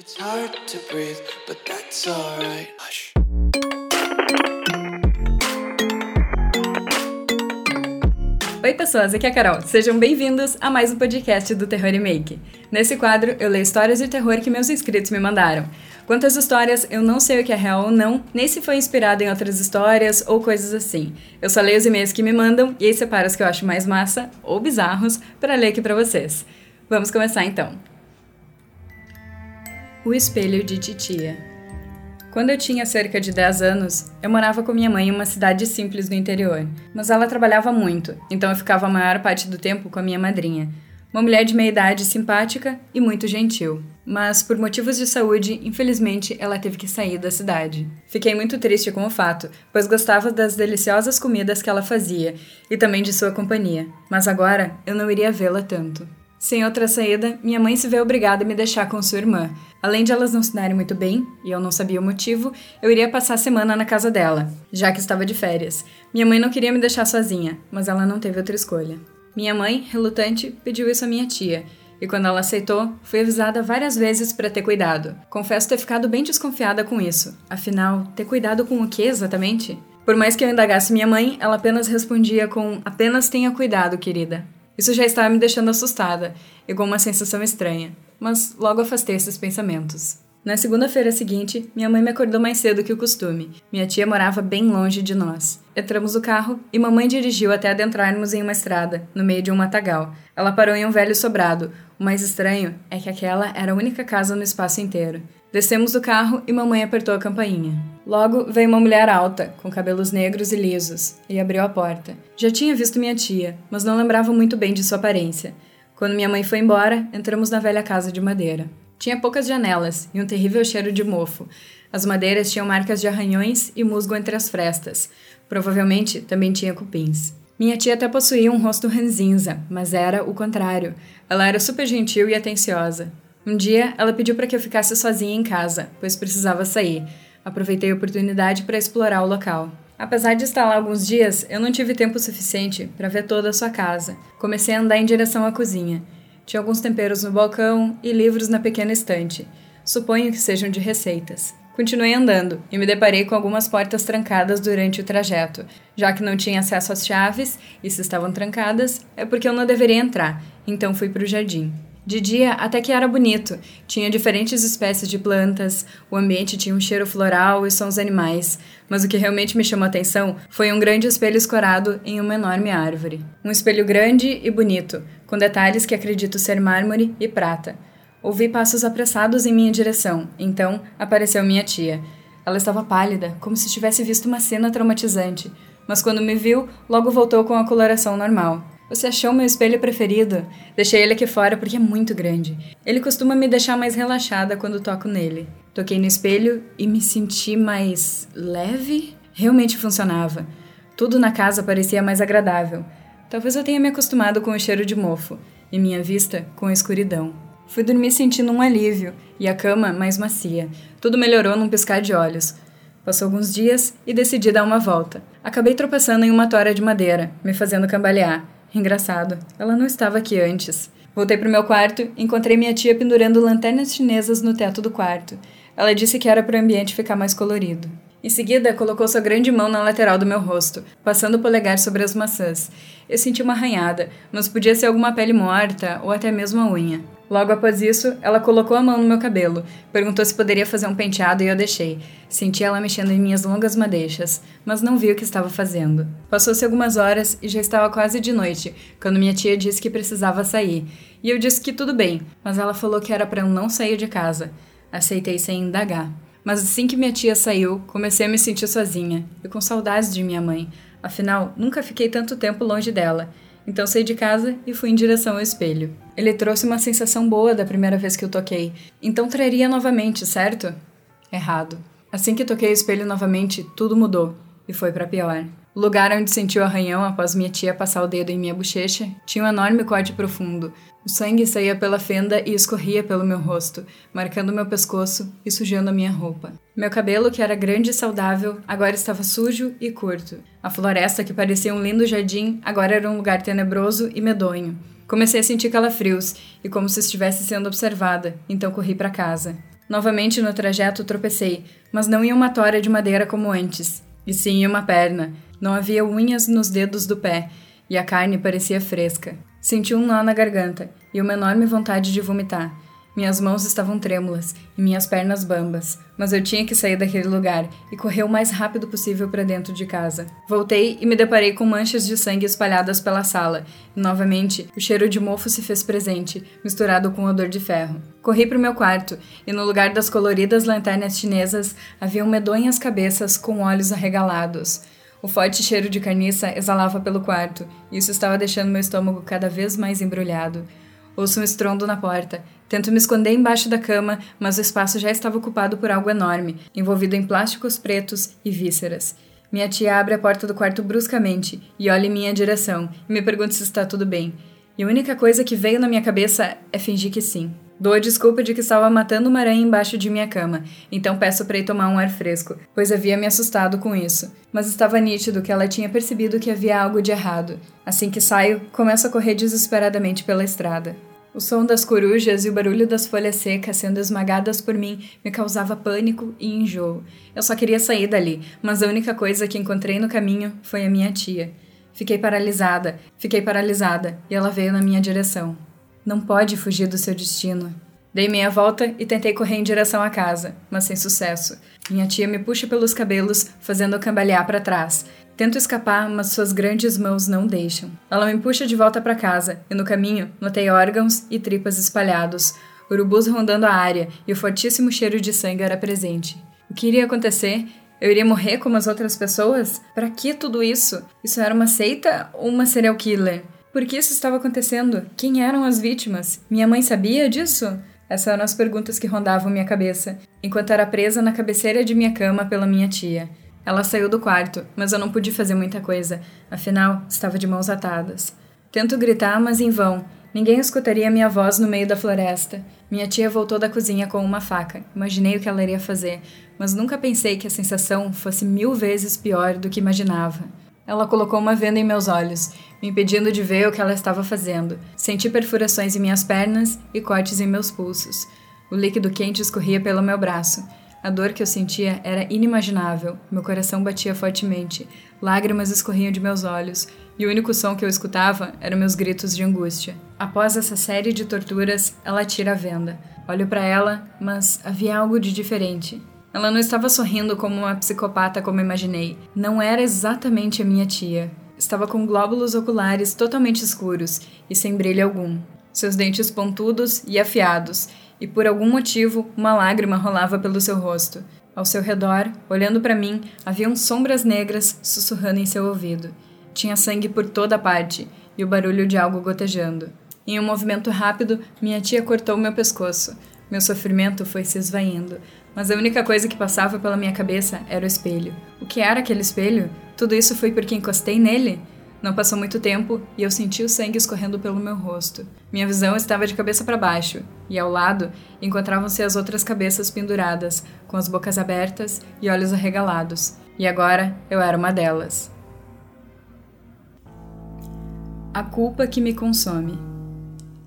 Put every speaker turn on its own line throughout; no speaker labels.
It's hard to breathe, but that's alright. Hush.
Oi, pessoas, aqui é a Carol. Sejam bem-vindos a mais um podcast do Terror Remake. Nesse quadro, eu leio histórias de terror que meus inscritos me mandaram. Quantas histórias eu não sei o que é real ou não, nem se foi inspirado em outras histórias ou coisas assim. Eu só leio os e-mails que me mandam e aí separo os que eu acho mais massa ou bizarros para ler aqui para vocês. Vamos começar então. O espelho de titia. Quando eu tinha cerca de 10 anos, eu morava com minha mãe em uma cidade simples do interior, mas ela trabalhava muito, então eu ficava a maior parte do tempo com a minha madrinha. Uma mulher de meia idade simpática e muito gentil. Mas, por motivos de saúde, infelizmente, ela teve que sair da cidade. Fiquei muito triste com o fato, pois gostava das deliciosas comidas que ela fazia e também de sua companhia. Mas agora eu não iria vê-la tanto. Sem outra saída, minha mãe se vê obrigada a me deixar com sua irmã. Além de elas não se darem muito bem, e eu não sabia o motivo, eu iria passar a semana na casa dela, já que estava de férias. Minha mãe não queria me deixar sozinha, mas ela não teve outra escolha. Minha mãe, relutante, pediu isso à minha tia, e quando ela aceitou, fui avisada várias vezes para ter cuidado. Confesso ter ficado bem desconfiada com isso. Afinal, ter cuidado com o que exatamente? Por mais que eu indagasse minha mãe, ela apenas respondia com: apenas tenha cuidado, querida. Isso já estava me deixando assustada e com uma sensação estranha, mas logo afastei esses pensamentos. Na segunda-feira seguinte, minha mãe me acordou mais cedo que o costume. Minha tia morava bem longe de nós. Entramos no carro e mamãe dirigiu até adentrarmos em uma estrada, no meio de um matagal. Ela parou em um velho sobrado. O mais estranho é que aquela era a única casa no espaço inteiro. Descemos do carro e mamãe apertou a campainha. Logo veio uma mulher alta, com cabelos negros e lisos, e abriu a porta. Já tinha visto minha tia, mas não lembrava muito bem de sua aparência. Quando minha mãe foi embora, entramos na velha casa de madeira. Tinha poucas janelas e um terrível cheiro de mofo. As madeiras tinham marcas de arranhões e musgo entre as frestas. Provavelmente também tinha cupins. Minha tia até possuía um rosto ranzinza, mas era o contrário. Ela era super gentil e atenciosa. Um dia, ela pediu para que eu ficasse sozinha em casa, pois precisava sair. Aproveitei a oportunidade para explorar o local. Apesar de estar lá alguns dias, eu não tive tempo suficiente para ver toda a sua casa. Comecei a andar em direção à cozinha. Tinha alguns temperos no balcão e livros na pequena estante. Suponho que sejam de receitas. Continuei andando e me deparei com algumas portas trancadas durante o trajeto. Já que não tinha acesso às chaves e se estavam trancadas, é porque eu não deveria entrar, então fui para o jardim. De dia, até que era bonito. Tinha diferentes espécies de plantas, o ambiente tinha um cheiro floral e sons animais. Mas o que realmente me chamou a atenção foi um grande espelho escorado em uma enorme árvore. Um espelho grande e bonito, com detalhes que acredito ser mármore e prata. Ouvi passos apressados em minha direção, então apareceu minha tia. Ela estava pálida, como se tivesse visto uma cena traumatizante, mas quando me viu, logo voltou com a coloração normal. Você achou meu espelho preferido? Deixei ele aqui fora porque é muito grande. Ele costuma me deixar mais relaxada quando toco nele. Toquei no espelho e me senti mais leve. Realmente funcionava. Tudo na casa parecia mais agradável. Talvez eu tenha me acostumado com o cheiro de mofo e minha vista com a escuridão. Fui dormir sentindo um alívio e a cama mais macia. Tudo melhorou num piscar de olhos. Passou alguns dias e decidi dar uma volta. Acabei tropeçando em uma tora de madeira, me fazendo cambalear. Engraçado, ela não estava aqui antes. Voltei para o meu quarto e encontrei minha tia pendurando lanternas chinesas no teto do quarto. Ela disse que era para o ambiente ficar mais colorido. Em seguida, colocou sua grande mão na lateral do meu rosto, passando o polegar sobre as maçãs. Eu senti uma arranhada, mas podia ser alguma pele morta ou até mesmo a unha. Logo após isso, ela colocou a mão no meu cabelo, perguntou se poderia fazer um penteado e eu deixei. Senti ela mexendo em minhas longas madeixas, mas não vi o que estava fazendo. Passou-se algumas horas e já estava quase de noite, quando minha tia disse que precisava sair. E eu disse que tudo bem, mas ela falou que era para eu não sair de casa. Aceitei sem indagar. Mas assim que minha tia saiu, comecei a me sentir sozinha e com saudades de minha mãe. Afinal, nunca fiquei tanto tempo longe dela. Então saí de casa e fui em direção ao espelho. Ele trouxe uma sensação boa da primeira vez que eu toquei. Então traria novamente, certo? Errado. Assim que toquei o espelho novamente, tudo mudou e foi para pior. O lugar onde senti o arranhão após minha tia passar o dedo em minha bochecha tinha um enorme corte profundo. O sangue saía pela fenda e escorria pelo meu rosto, marcando meu pescoço e sujando a minha roupa. Meu cabelo, que era grande e saudável, agora estava sujo e curto. A floresta, que parecia um lindo jardim, agora era um lugar tenebroso e medonho. Comecei a sentir calafrios e como se estivesse sendo observada, então corri para casa. Novamente no trajeto tropecei, mas não em uma tora de madeira como antes, e sim uma perna. Não havia unhas nos dedos do pé, e a carne parecia fresca. Senti um nó na garganta e uma enorme vontade de vomitar. Minhas mãos estavam trêmulas e minhas pernas bambas, mas eu tinha que sair daquele lugar e correr o mais rápido possível para dentro de casa. Voltei e me deparei com manchas de sangue espalhadas pela sala, e novamente o cheiro de mofo se fez presente, misturado com o odor de ferro. Corri para o meu quarto e no lugar das coloridas lanternas chinesas haviam medonhas cabeças com olhos arregalados. O forte cheiro de carniça exalava pelo quarto, e isso estava deixando meu estômago cada vez mais embrulhado. Ouço um estrondo na porta. Tento me esconder embaixo da cama, mas o espaço já estava ocupado por algo enorme, envolvido em plásticos pretos e vísceras. Minha tia abre a porta do quarto bruscamente e olha em minha direção e me pergunta se está tudo bem. E a única coisa que veio na minha cabeça é fingir que sim. Dou a desculpa de que estava matando uma aranha embaixo de minha cama, então peço para ir tomar um ar fresco, pois havia me assustado com isso. Mas estava nítido que ela tinha percebido que havia algo de errado. Assim que saio, começo a correr desesperadamente pela estrada. O som das corujas e o barulho das folhas secas sendo esmagadas por mim me causava pânico e enjoo. Eu só queria sair dali, mas a única coisa que encontrei no caminho foi a minha tia. Fiquei paralisada, fiquei paralisada, e ela veio na minha direção. Não pode fugir do seu destino. Dei meia volta e tentei correr em direção à casa, mas sem sucesso. Minha tia me puxa pelos cabelos, fazendo eu cambalear para trás. Tento escapar, mas suas grandes mãos não deixam. Ela me puxa de volta para casa, e no caminho notei órgãos e tripas espalhados, urubus rondando a área e o fortíssimo cheiro de sangue era presente. O que iria acontecer? Eu iria morrer como as outras pessoas? Para que tudo isso? Isso era uma seita ou uma serial killer? Por que isso estava acontecendo? Quem eram as vítimas? Minha mãe sabia disso? Essas eram as perguntas que rondavam minha cabeça, enquanto era presa na cabeceira de minha cama pela minha tia. Ela saiu do quarto, mas eu não pude fazer muita coisa, afinal, estava de mãos atadas. Tento gritar, mas em vão. Ninguém escutaria minha voz no meio da floresta. Minha tia voltou da cozinha com uma faca. Imaginei o que ela iria fazer, mas nunca pensei que a sensação fosse mil vezes pior do que imaginava. Ela colocou uma venda em meus olhos, me impedindo de ver o que ela estava fazendo. Senti perfurações em minhas pernas e cortes em meus pulsos. O líquido quente escorria pelo meu braço. A dor que eu sentia era inimaginável. Meu coração batia fortemente. Lágrimas escorriam de meus olhos, e o único som que eu escutava eram meus gritos de angústia. Após essa série de torturas, ela tira a venda. Olho para ela, mas havia algo de diferente. Ela não estava sorrindo como uma psicopata como imaginei. Não era exatamente a minha tia. Estava com glóbulos oculares totalmente escuros e sem brilho algum. Seus dentes pontudos e afiados, e por algum motivo uma lágrima rolava pelo seu rosto. Ao seu redor, olhando para mim, haviam sombras negras sussurrando em seu ouvido. Tinha sangue por toda parte e o barulho de algo gotejando. Em um movimento rápido, minha tia cortou meu pescoço. Meu sofrimento foi se esvaindo, mas a única coisa que passava pela minha cabeça era o espelho. O que era aquele espelho? Tudo isso foi porque encostei nele? Não passou muito tempo e eu senti o sangue escorrendo pelo meu rosto. Minha visão estava de cabeça para baixo, e ao lado encontravam-se as outras cabeças penduradas, com as bocas abertas e olhos arregalados. E agora eu era uma delas. A culpa que me consome.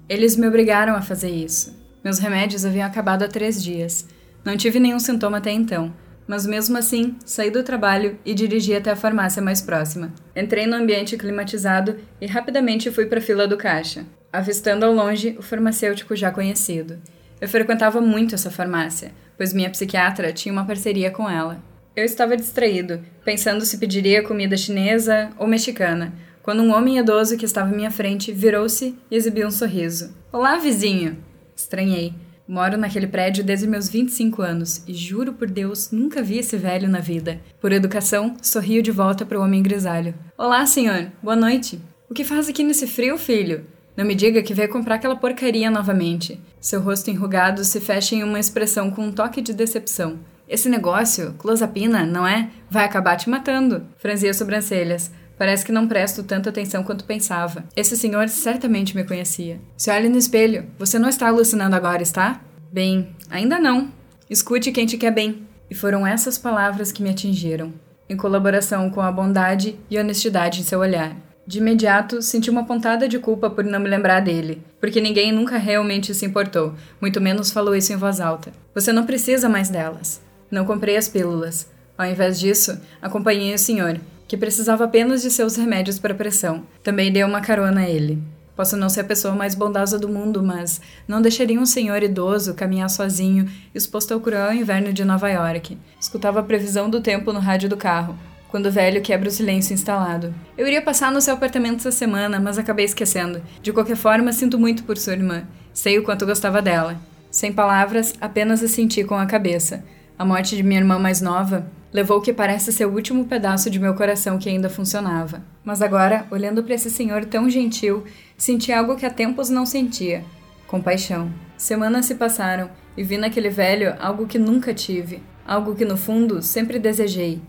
Eles me obrigaram a fazer isso. Meus remédios haviam acabado há três dias. Não tive nenhum sintoma até então, mas mesmo assim, saí do trabalho e dirigi até a farmácia mais próxima. Entrei no ambiente climatizado e rapidamente fui para a fila do caixa, avistando ao longe o farmacêutico já conhecido. Eu frequentava muito essa farmácia, pois minha psiquiatra tinha uma parceria com ela. Eu estava distraído, pensando se pediria comida chinesa ou mexicana, quando um homem idoso que estava à minha frente virou-se e exibiu um sorriso. Olá, vizinho! Estranhei. Moro naquele prédio desde meus 25 anos e juro por Deus, nunca vi esse velho na vida. Por educação, sorrio de volta para o homem grisalho. Olá, senhor. Boa noite. O que faz aqui nesse frio, filho? Não me diga que veio comprar aquela porcaria novamente. Seu rosto enrugado se fecha em uma expressão com um toque de decepção. Esse negócio, clozapina, não é? Vai acabar te matando. Franzia as sobrancelhas. Parece que não presto tanta atenção quanto pensava. Esse senhor certamente me conhecia. Se olhe no espelho. Você não está alucinando agora, está? Bem, ainda não. Escute quem te quer bem. E foram essas palavras que me atingiram, em colaboração com a bondade e honestidade em seu olhar. De imediato, senti uma pontada de culpa por não me lembrar dele, porque ninguém nunca realmente se importou, muito menos falou isso em voz alta. Você não precisa mais delas. Não comprei as pílulas. Ao invés disso, acompanhei o senhor, que precisava apenas de seus remédios para pressão. Também dei uma carona a ele. Posso não ser a pessoa mais bondosa do mundo, mas não deixaria um senhor idoso caminhar sozinho, exposto ao cruel inverno de Nova York. Escutava a previsão do tempo no rádio do carro, quando o velho quebra o silêncio instalado. Eu iria passar no seu apartamento essa semana, mas acabei esquecendo. De qualquer forma, sinto muito por sua irmã. Sei o quanto gostava dela. Sem palavras, apenas a senti com a cabeça. A morte de minha irmã mais nova levou o que parece ser o último pedaço de meu coração que ainda funcionava. Mas agora, olhando para esse senhor tão gentil, senti algo que há tempos não sentia: compaixão. Semanas se passaram e vi naquele velho algo que nunca tive, algo que no fundo sempre desejei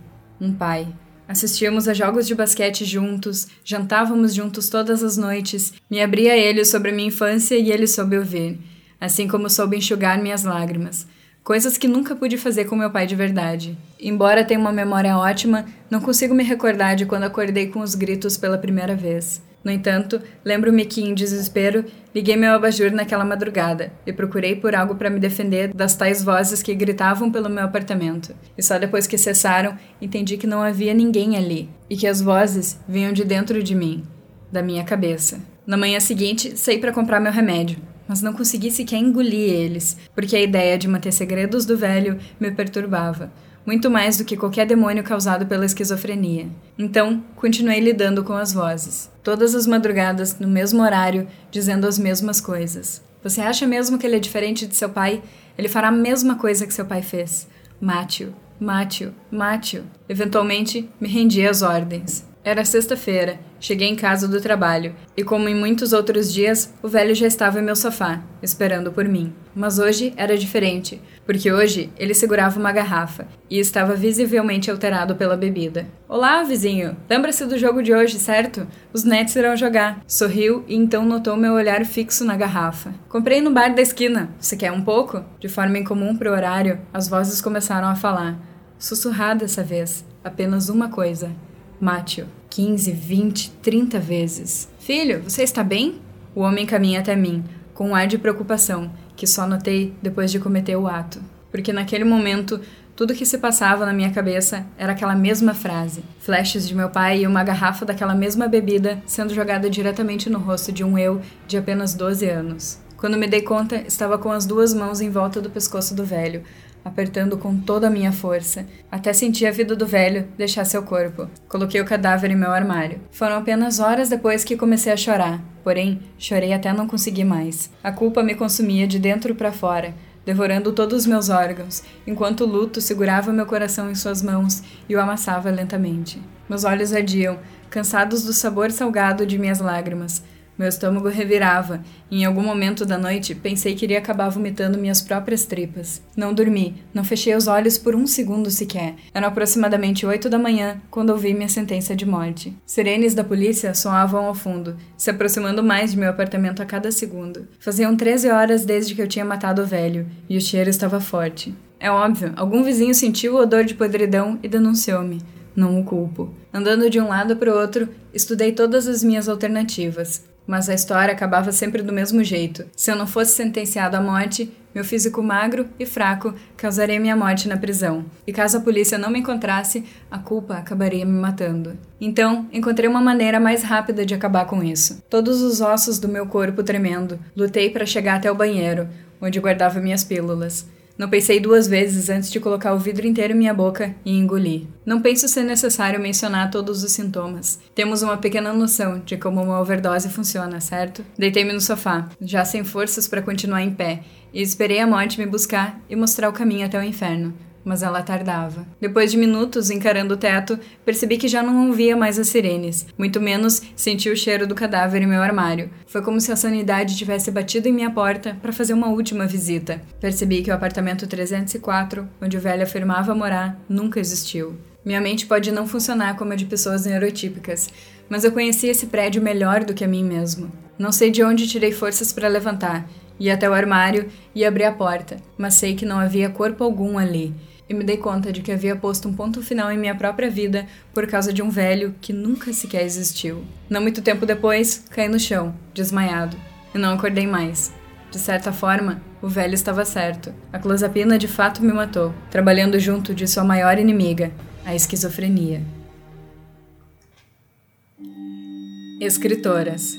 um pai. Assistíamos a jogos de basquete juntos, jantávamos juntos todas as noites, me abria ele sobre minha infância e ele soube ouvir, assim como soube enxugar minhas lágrimas. Coisas que nunca pude fazer com meu pai de verdade. Embora tenha uma memória ótima, não consigo me recordar de quando acordei com os gritos pela primeira vez. No entanto, lembro-me que, em desespero, liguei meu abajur naquela madrugada e procurei por algo para me defender das tais vozes que gritavam pelo meu apartamento. E só depois que cessaram, entendi que não havia ninguém ali e que as vozes vinham de dentro de mim, da minha cabeça. Na manhã seguinte, saí para comprar meu remédio, mas não consegui sequer engolir eles, porque a ideia de manter segredos do velho me perturbava muito mais do que qualquer demônio causado pela esquizofrenia. Então, continuei lidando com as vozes, todas as madrugadas, no mesmo horário, dizendo as mesmas coisas. Você acha mesmo que ele é diferente de seu pai? Ele fará a mesma coisa que seu pai fez. Mate-o, mate-o, mate-o. Eventualmente, me rendi às ordens. Era sexta-feira, cheguei em casa do trabalho e, como em muitos outros dias, o velho já estava em meu sofá, esperando por mim. Mas hoje era diferente, porque hoje ele segurava uma garrafa e estava visivelmente alterado pela bebida. Olá, vizinho! Lembra-se do jogo de hoje, certo? Os Nets irão jogar. Sorriu e então notou meu olhar fixo na garrafa. Comprei no bar da esquina. Você quer um pouco? De forma incomum para o horário, as vozes começaram a falar. Sussurrado dessa vez, apenas uma coisa. Mátio, 15, 20, 30 vezes. Filho, você está bem? O homem caminha até mim, com um ar de preocupação, que só notei depois de cometer o ato. Porque naquele momento, tudo que se passava na minha cabeça era aquela mesma frase. Flashes de meu pai e uma garrafa daquela mesma bebida sendo jogada diretamente no rosto de um eu de apenas 12 anos. Quando me dei conta, estava com as duas mãos em volta do pescoço do velho, apertando com toda a minha força, até sentir a vida do velho deixar seu corpo. Coloquei o cadáver em meu armário. Foram apenas horas depois que comecei a chorar, porém, chorei até não conseguir mais. A culpa me consumia de dentro para fora, devorando todos os meus órgãos, enquanto o luto segurava meu coração em suas mãos e o amassava lentamente. Meus olhos ardiam, cansados do sabor salgado de minhas lágrimas. Meu estômago revirava, em algum momento da noite pensei que iria acabar vomitando minhas próprias tripas. Não dormi, não fechei os olhos por um segundo sequer. Eram aproximadamente oito da manhã quando ouvi minha sentença de morte. Sirenes da polícia soavam ao fundo, se aproximando mais de meu apartamento a cada segundo. Faziam 13 horas desde que eu tinha matado o velho, e o cheiro estava forte. É óbvio, algum vizinho sentiu o odor de podridão e denunciou-me. Não o culpo. Andando de um lado para o outro, estudei todas as minhas alternativas. Mas a história acabava sempre do mesmo jeito. Se eu não fosse sentenciado à morte, meu físico magro e fraco causaria minha morte na prisão. E caso a polícia não me encontrasse, a culpa acabaria me matando. Então, encontrei uma maneira mais rápida de acabar com isso. Todos os ossos do meu corpo tremendo, lutei para chegar até o banheiro, onde guardava minhas pílulas. Não pensei duas vezes antes de colocar o vidro inteiro em minha boca e engolir. Não penso ser necessário mencionar todos os sintomas. Temos uma pequena noção de como uma overdose funciona, certo? Deitei-me no sofá, já sem forças para continuar em pé, e esperei a morte me buscar e mostrar o caminho até o inferno mas ela tardava. Depois de minutos encarando o teto, percebi que já não ouvia mais as sirenes, muito menos senti o cheiro do cadáver em meu armário. Foi como se a sanidade tivesse batido em minha porta para fazer uma última visita. Percebi que o apartamento 304, onde o velho afirmava morar, nunca existiu. Minha mente pode não funcionar como a de pessoas neurotípicas, mas eu conheci esse prédio melhor do que a mim mesmo. Não sei de onde tirei forças para levantar, ir até o armário e abrir a porta, mas sei que não havia corpo algum ali. E me dei conta de que havia posto um ponto final em minha própria vida por causa de um velho que nunca sequer existiu. Não muito tempo depois, caí no chão, desmaiado, e não acordei mais. De certa forma, o velho estava certo. A clozapina de fato me matou, trabalhando junto de sua maior inimiga, a esquizofrenia. Escritoras.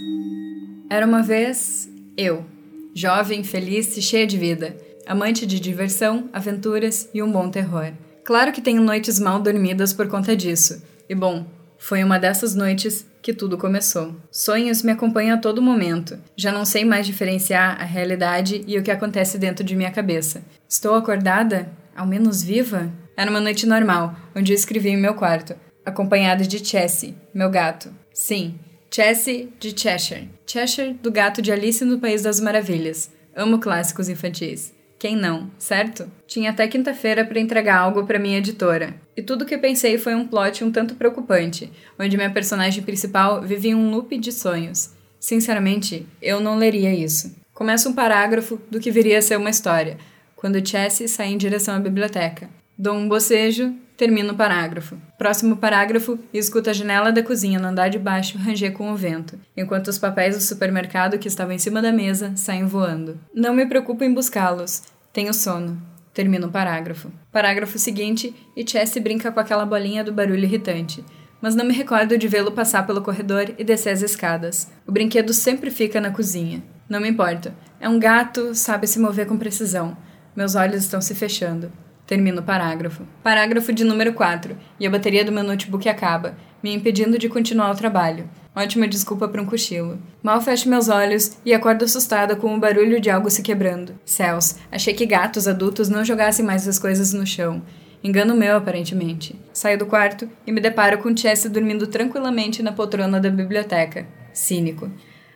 Era uma vez eu, jovem, feliz e cheia de vida, amante de diversão, aventuras e um bom terror. Claro que tenho noites mal dormidas por conta disso. E bom, foi uma dessas noites que tudo começou. Sonhos me acompanham a todo momento. Já não sei mais diferenciar a realidade e o que acontece dentro de minha cabeça. Estou acordada? Ao menos viva? Era uma noite normal, onde eu escrevi em meu quarto, acompanhada de Chessie, meu gato. Sim, Chessie de Cheshire. Cheshire do gato de Alice no País das Maravilhas. Amo clássicos infantis. Quem não, certo? Tinha até quinta-feira para entregar algo para minha editora. E tudo que pensei foi um plot um tanto preocupante, onde minha personagem principal vivia um loop de sonhos. Sinceramente, eu não leria isso. Começa um parágrafo do que viria a ser uma história, quando Chessie sai em direção à biblioteca. Dou um bocejo, termino o parágrafo. Próximo parágrafo, e escuto a janela da cozinha no andar de baixo ranger com o vento, enquanto os papéis do supermercado que estavam em cima da mesa saem voando. Não me preocupo em buscá-los. Tenho sono. Termino o parágrafo. Parágrafo seguinte, e Chessie brinca com aquela bolinha do barulho irritante. Mas não me recordo de vê-lo passar pelo corredor e descer as escadas. O brinquedo sempre fica na cozinha. Não me importa. É um gato, sabe se mover com precisão. Meus olhos estão se fechando. Termino o parágrafo. Parágrafo de número 4. E a bateria do meu notebook acaba, me impedindo de continuar o trabalho. Ótima desculpa para um cochilo. Mal fecho meus olhos e acordo assustada com o barulho de algo se quebrando. Céus, achei que gatos adultos não jogassem mais as coisas no chão. Engano meu, aparentemente. Saio do quarto e me deparo com Chessie dormindo tranquilamente na poltrona da biblioteca. Cínico.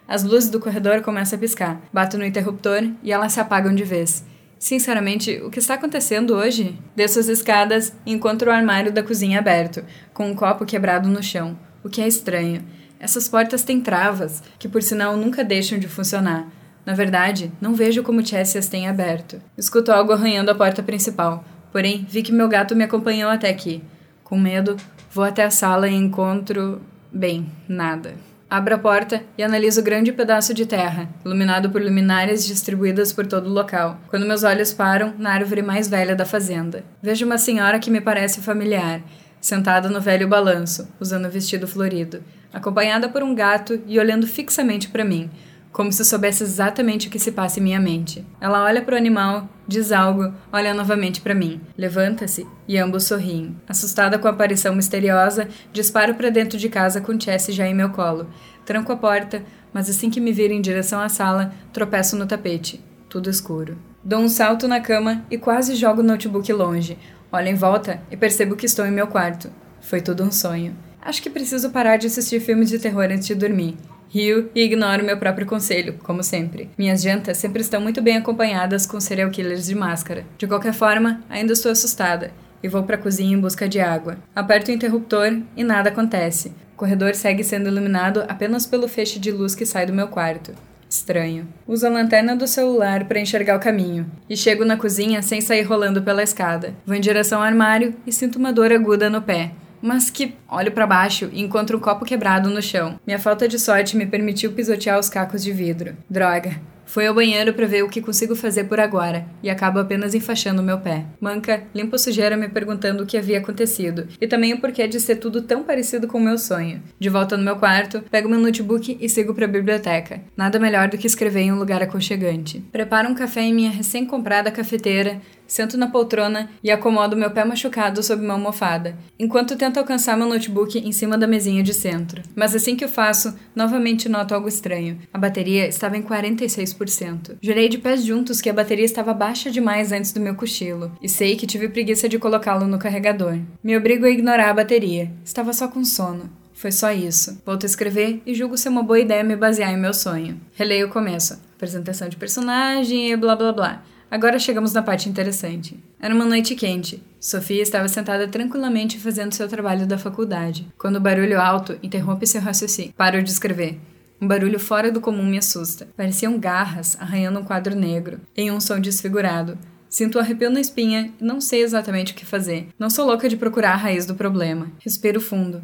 As luzes do corredor começam a piscar. Bato no interruptor e elas se apagam de vez. Sinceramente, o que está acontecendo hoje? Desço as escadas e encontro o armário da cozinha aberto, com um copo quebrado no chão, o que é estranho. Essas portas têm travas, que por sinal nunca deixam de funcionar. Na verdade, não vejo como Chessie as tem aberto. Escuto algo arranhando a porta principal, porém vi que meu gato me acompanhou até aqui. Com medo, vou até a sala e encontro. bem, nada. Abro a porta e analiso o grande pedaço de terra, iluminado por luminárias distribuídas por todo o local, quando meus olhos param na árvore mais velha da fazenda. Vejo uma senhora que me parece familiar, sentada no velho balanço, usando um vestido florido acompanhada por um gato e olhando fixamente para mim, como se soubesse exatamente o que se passa em minha mente. Ela olha para o animal, diz algo, olha novamente para mim, levanta-se e ambos sorriem. Assustada com a aparição misteriosa, disparo para dentro de casa com Chessie já em meu colo. Tranco a porta, mas assim que me viro em direção à sala, tropeço no tapete. Tudo escuro. Dou um salto na cama e quase jogo o notebook longe. Olho em volta e percebo que estou em meu quarto. Foi tudo um sonho. Acho que preciso parar de assistir filmes de terror antes de dormir. Rio e ignoro meu próprio conselho, como sempre. Minhas jantas sempre estão muito bem acompanhadas com serial killers de máscara. De qualquer forma, ainda estou assustada e vou para a cozinha em busca de água. Aperto o interruptor e nada acontece. O corredor segue sendo iluminado apenas pelo feixe de luz que sai do meu quarto. Estranho. Uso a lanterna do celular para enxergar o caminho e chego na cozinha sem sair rolando pela escada. Vou em direção ao armário e sinto uma dor aguda no pé mas que olho para baixo e encontro um copo quebrado no chão. Minha falta de sorte me permitiu pisotear os cacos de vidro. Droga. Fui ao banheiro para ver o que consigo fazer por agora e acabo apenas enfaixando meu pé. Manca limpa a sujeira me perguntando o que havia acontecido e também o porquê de ser tudo tão parecido com o meu sonho. De volta no meu quarto, pego meu notebook e sigo para a biblioteca. Nada melhor do que escrever em um lugar aconchegante. Preparo um café em minha recém-comprada cafeteira, sento na poltrona e acomodo meu pé machucado sob uma almofada, enquanto tento alcançar meu notebook em cima da mesinha de centro. Mas assim que o faço, novamente noto algo estranho. A bateria estava em 46%. Jurei de pés juntos que a bateria estava baixa demais antes do meu cochilo, e sei que tive preguiça de colocá-lo no carregador. Me obrigo a ignorar a bateria. Estava só com sono. Foi só isso. Volto a escrever e julgo ser uma boa ideia me basear em meu sonho. Releio o começo. Apresentação de personagem e blá blá blá. Agora chegamos na parte interessante. Era uma noite quente. Sofia estava sentada tranquilamente fazendo seu trabalho da faculdade, quando o barulho alto interrompe seu raciocínio. Paro de escrever. Um barulho fora do comum me assusta. Pareciam garras arranhando um quadro negro, em um som desfigurado. Sinto um arrepio na espinha e não sei exatamente o que fazer. Não sou louca de procurar a raiz do problema. Respiro fundo.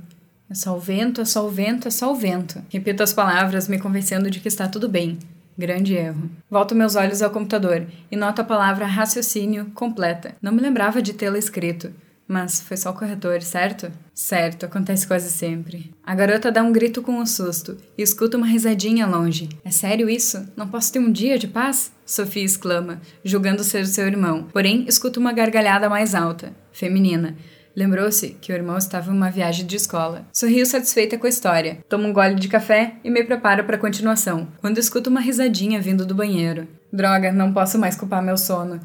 É só o vento, é só o vento, é só o vento. Repito as palavras, me convencendo de que está tudo bem. Grande erro. Volto meus olhos ao computador e noto a palavra raciocínio completa. Não me lembrava de tê-la escrito. Mas foi só o corretor, certo? Certo, acontece quase sempre. A garota dá um grito com um susto e escuta uma risadinha longe. É sério isso? Não posso ter um dia de paz? Sofia exclama, julgando ser seu irmão. Porém, escuta uma gargalhada mais alta, feminina. Lembrou-se que o irmão estava em uma viagem de escola. Sorriu satisfeita com a história. Tomo um gole de café e me preparo para a continuação, quando escuto uma risadinha vindo do banheiro. Droga, não posso mais culpar meu sono.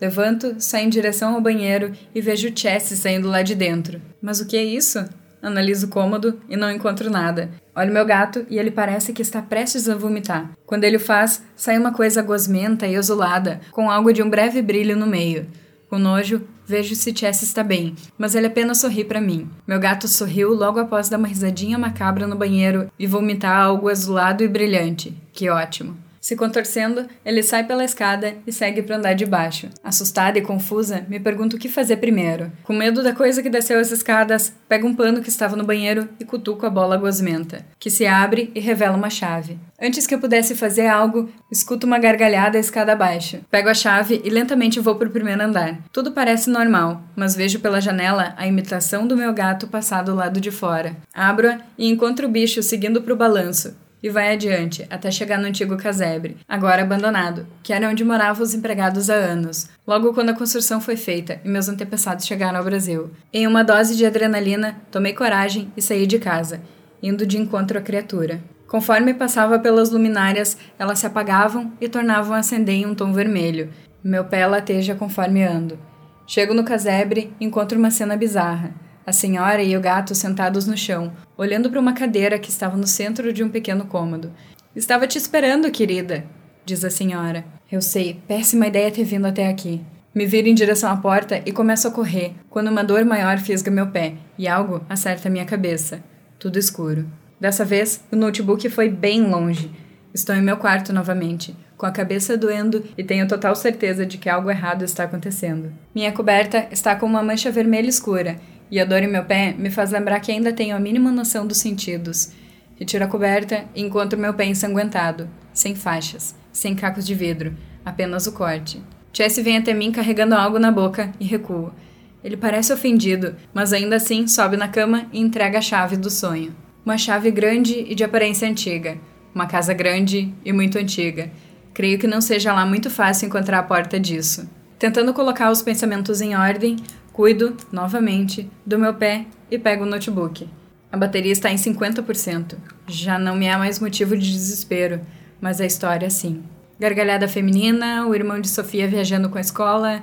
Levanto, saio em direção ao banheiro e vejo Chess saindo lá de dentro. Mas o que é isso? Analiso o cômodo e não encontro nada. Olho meu gato e ele parece que está prestes a vomitar. Quando ele o faz, sai uma coisa gosmenta e azulada, com algo de um breve brilho no meio. Com nojo, vejo se Chess está bem, mas ele apenas sorri para mim. Meu gato sorriu logo após dar uma risadinha macabra no banheiro e vomitar algo azulado e brilhante. Que ótimo. Se contorcendo, ele sai pela escada e segue para andar de baixo. Assustada e confusa, me pergunto o que fazer primeiro. Com medo da coisa que desceu as escadas, pego um pano que estava no banheiro e cutuco a bola gosmenta, que se abre e revela uma chave. Antes que eu pudesse fazer algo, escuto uma gargalhada a escada abaixo. Pego a chave e lentamente vou para o primeiro andar. Tudo parece normal, mas vejo pela janela a imitação do meu gato passar do lado de fora. Abro-a e encontro o bicho seguindo para o balanço, e vai adiante, até chegar no antigo casebre, agora abandonado, que era onde moravam os empregados há anos, logo quando a construção foi feita e meus antepassados chegaram ao Brasil. Em uma dose de adrenalina, tomei coragem e saí de casa, indo de encontro à criatura. Conforme passava pelas luminárias, elas se apagavam e tornavam a acender em um tom vermelho. Meu pé lateja conforme ando. Chego no casebre e encontro uma cena bizarra a senhora e o gato sentados no chão, olhando para uma cadeira que estava no centro de um pequeno cômodo. Estava te esperando, querida, diz a senhora. Eu sei, péssima ideia ter vindo até aqui. Me viro em direção à porta e começo a correr, quando uma dor maior fisga meu pé e algo acerta minha cabeça. Tudo escuro. Dessa vez, o notebook foi bem longe. Estou em meu quarto novamente, com a cabeça doendo e tenho total certeza de que algo errado está acontecendo. Minha coberta está com uma mancha vermelha escura e a dor em meu pé me faz lembrar que ainda tenho a mínima noção dos sentidos. Retiro a coberta e encontro meu pé ensanguentado, sem faixas, sem cacos de vidro, apenas o corte. Jesse vem até mim carregando algo na boca e recua. Ele parece ofendido, mas ainda assim sobe na cama e entrega a chave do sonho. Uma chave grande e de aparência antiga. Uma casa grande e muito antiga. Creio que não seja lá muito fácil encontrar a porta disso. Tentando colocar os pensamentos em ordem, Cuido, novamente, do meu pé e pego o notebook. A bateria está em 50%. Já não me há mais motivo de desespero, mas a história sim. Gargalhada feminina, o irmão de Sofia viajando com a escola.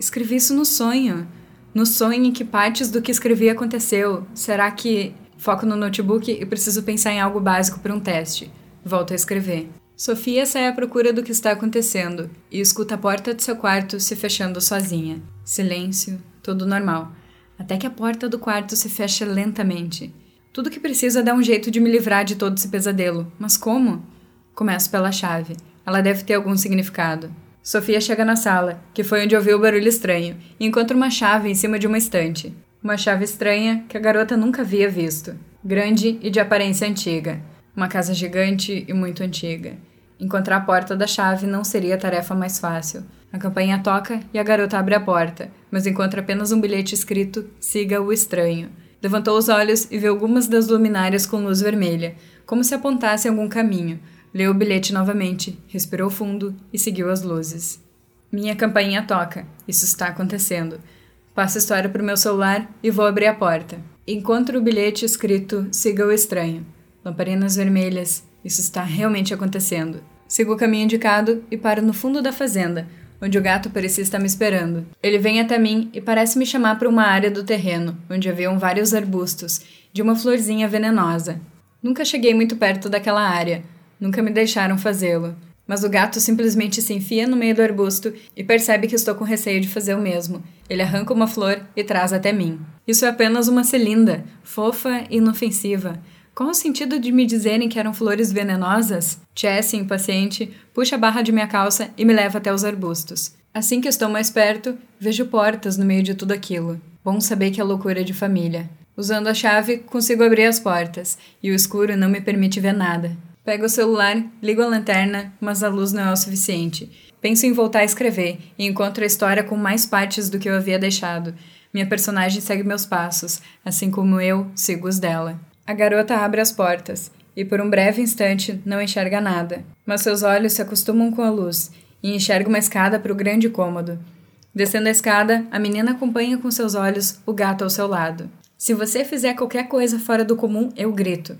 Escrevi isso no sonho. No sonho em que partes do que escrevi aconteceu. Será que foco no notebook e preciso pensar em algo básico para um teste? Volto a escrever. Sofia sai à procura do que está acontecendo e escuta a porta de seu quarto se fechando sozinha. Silêncio, tudo normal. Até que a porta do quarto se fecha lentamente. Tudo que preciso é dar um jeito de me livrar de todo esse pesadelo. Mas como? Começo pela chave. Ela deve ter algum significado. Sofia chega na sala, que foi onde ouviu o barulho estranho, e encontra uma chave em cima de uma estante. Uma chave estranha que a garota nunca havia visto. Grande e de aparência antiga. Uma casa gigante e muito antiga. Encontrar a porta da chave não seria a tarefa mais fácil. A campainha toca e a garota abre a porta, mas encontra apenas um bilhete escrito Siga o estranho. Levantou os olhos e viu algumas das luminárias com luz vermelha, como se apontassem algum caminho. Leu o bilhete novamente, respirou fundo e seguiu as luzes. Minha campainha toca. Isso está acontecendo. Passo a história para o meu celular e vou abrir a porta. Encontro o bilhete escrito Siga o estranho. Lamparinas vermelhas. Isso está realmente acontecendo. Sigo o caminho indicado e paro no fundo da fazenda, onde o gato parecia estar me esperando. Ele vem até mim e parece me chamar para uma área do terreno, onde haviam vários arbustos, de uma florzinha venenosa. Nunca cheguei muito perto daquela área, nunca me deixaram fazê-lo. Mas o gato simplesmente se enfia no meio do arbusto e percebe que estou com receio de fazer o mesmo. Ele arranca uma flor e traz até mim. Isso é apenas uma celinda, fofa e inofensiva. Qual o sentido de me dizerem que eram flores venenosas? Jessie, impaciente, puxa a barra de minha calça e me leva até os arbustos. Assim que estou mais perto, vejo portas no meio de tudo aquilo. Bom saber que é loucura de família. Usando a chave, consigo abrir as portas, e o escuro não me permite ver nada. Pego o celular, ligo a lanterna, mas a luz não é o suficiente. Penso em voltar a escrever e encontro a história com mais partes do que eu havia deixado. Minha personagem segue meus passos, assim como eu sigo os dela. A garota abre as portas e, por um breve instante, não enxerga nada, mas seus olhos se acostumam com a luz e enxerga uma escada para o grande cômodo. Descendo a escada, a menina acompanha com seus olhos o gato ao seu lado. Se você fizer qualquer coisa fora do comum, eu grito.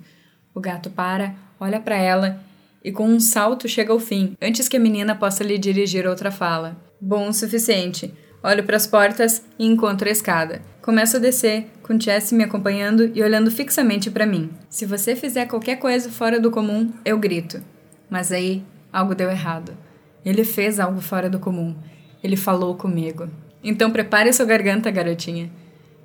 O gato para, olha para ela e com um salto chega ao fim, antes que a menina possa lhe dirigir outra fala. Bom o suficiente. Olho para as portas e encontro a escada. Começo a descer, com Chess me acompanhando e olhando fixamente para mim. Se você fizer qualquer coisa fora do comum, eu grito. Mas aí, algo deu errado. Ele fez algo fora do comum. Ele falou comigo. Então prepare sua garganta, garotinha.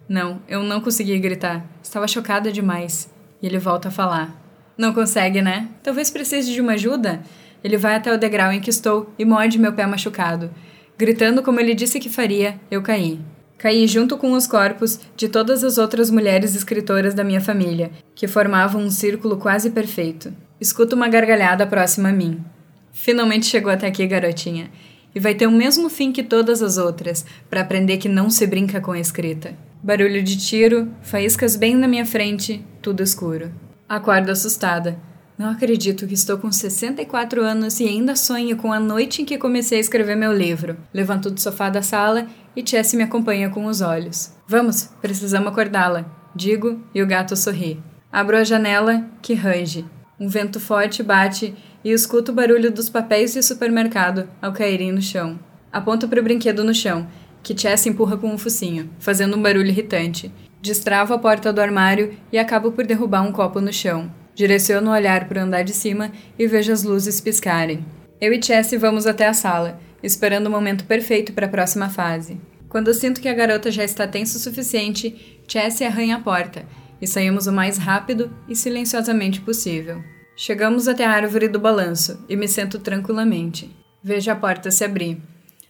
Não, eu não consegui gritar. Estava chocada demais. E ele volta a falar. Não consegue, né? Talvez precise de uma ajuda? Ele vai até o degrau em que estou e morde meu pé machucado. Gritando como ele disse que faria, eu caí. Caí junto com os corpos de todas as outras mulheres escritoras da minha família, que formavam um círculo quase perfeito. Escuto uma gargalhada próxima a mim. Finalmente chegou até aqui, garotinha. E vai ter o mesmo fim que todas as outras, para aprender que não se brinca com a escrita. Barulho de tiro, faíscas bem na minha frente, tudo escuro. Acordo assustada. Não acredito que estou com 64 anos e ainda sonho com a noite em que comecei a escrever meu livro. Levanto do sofá da sala e Chessie me acompanha com os olhos. Vamos, precisamos acordá-la, digo e o gato sorri. Abro a janela, que range. Um vento forte bate e escuto o barulho dos papéis de supermercado ao caírem no chão. Aponto para o brinquedo no chão que Chess empurra com um focinho, fazendo um barulho irritante. Destravo a porta do armário e acabo por derrubar um copo no chão. Direciono o olhar para o andar de cima e vejo as luzes piscarem. Eu e Chess vamos até a sala, esperando o momento perfeito para a próxima fase. Quando sinto que a garota já está tensa o suficiente, Chess arranha a porta e saímos o mais rápido e silenciosamente possível. Chegamos até a árvore do balanço e me sento tranquilamente. Vejo a porta se abrir.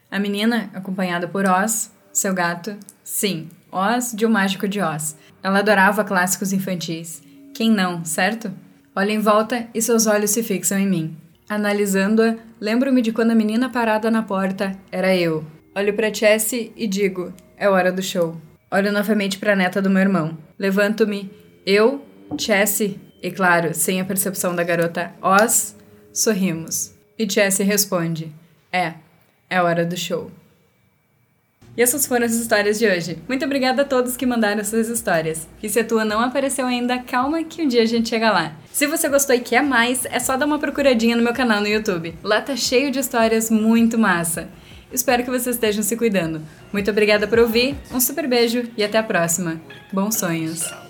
A menina, acompanhada por Oz, seu gato, sim, Oz de O Mágico de Oz. Ela adorava clássicos infantis. Quem não, certo? Olha em volta e seus olhos se fixam em mim. Analisando-a, lembro-me de quando a menina parada na porta era eu. Olho para Jessie e digo: é hora do show. Olho novamente para a neta do meu irmão. Levanto-me. Eu, Jessie e, claro, sem a percepção da garota Oz, sorrimos. E Jessie responde: É, é hora do show. E essas foram as histórias de hoje. Muito obrigada a todos que mandaram suas histórias. E se a tua não apareceu ainda, calma que um dia a gente chega lá. Se você gostou e quer mais, é só dar uma procuradinha no meu canal no YouTube. Lá tá cheio de histórias muito massa. Espero que vocês estejam se cuidando. Muito obrigada por ouvir, um super beijo e até a próxima. Bons sonhos!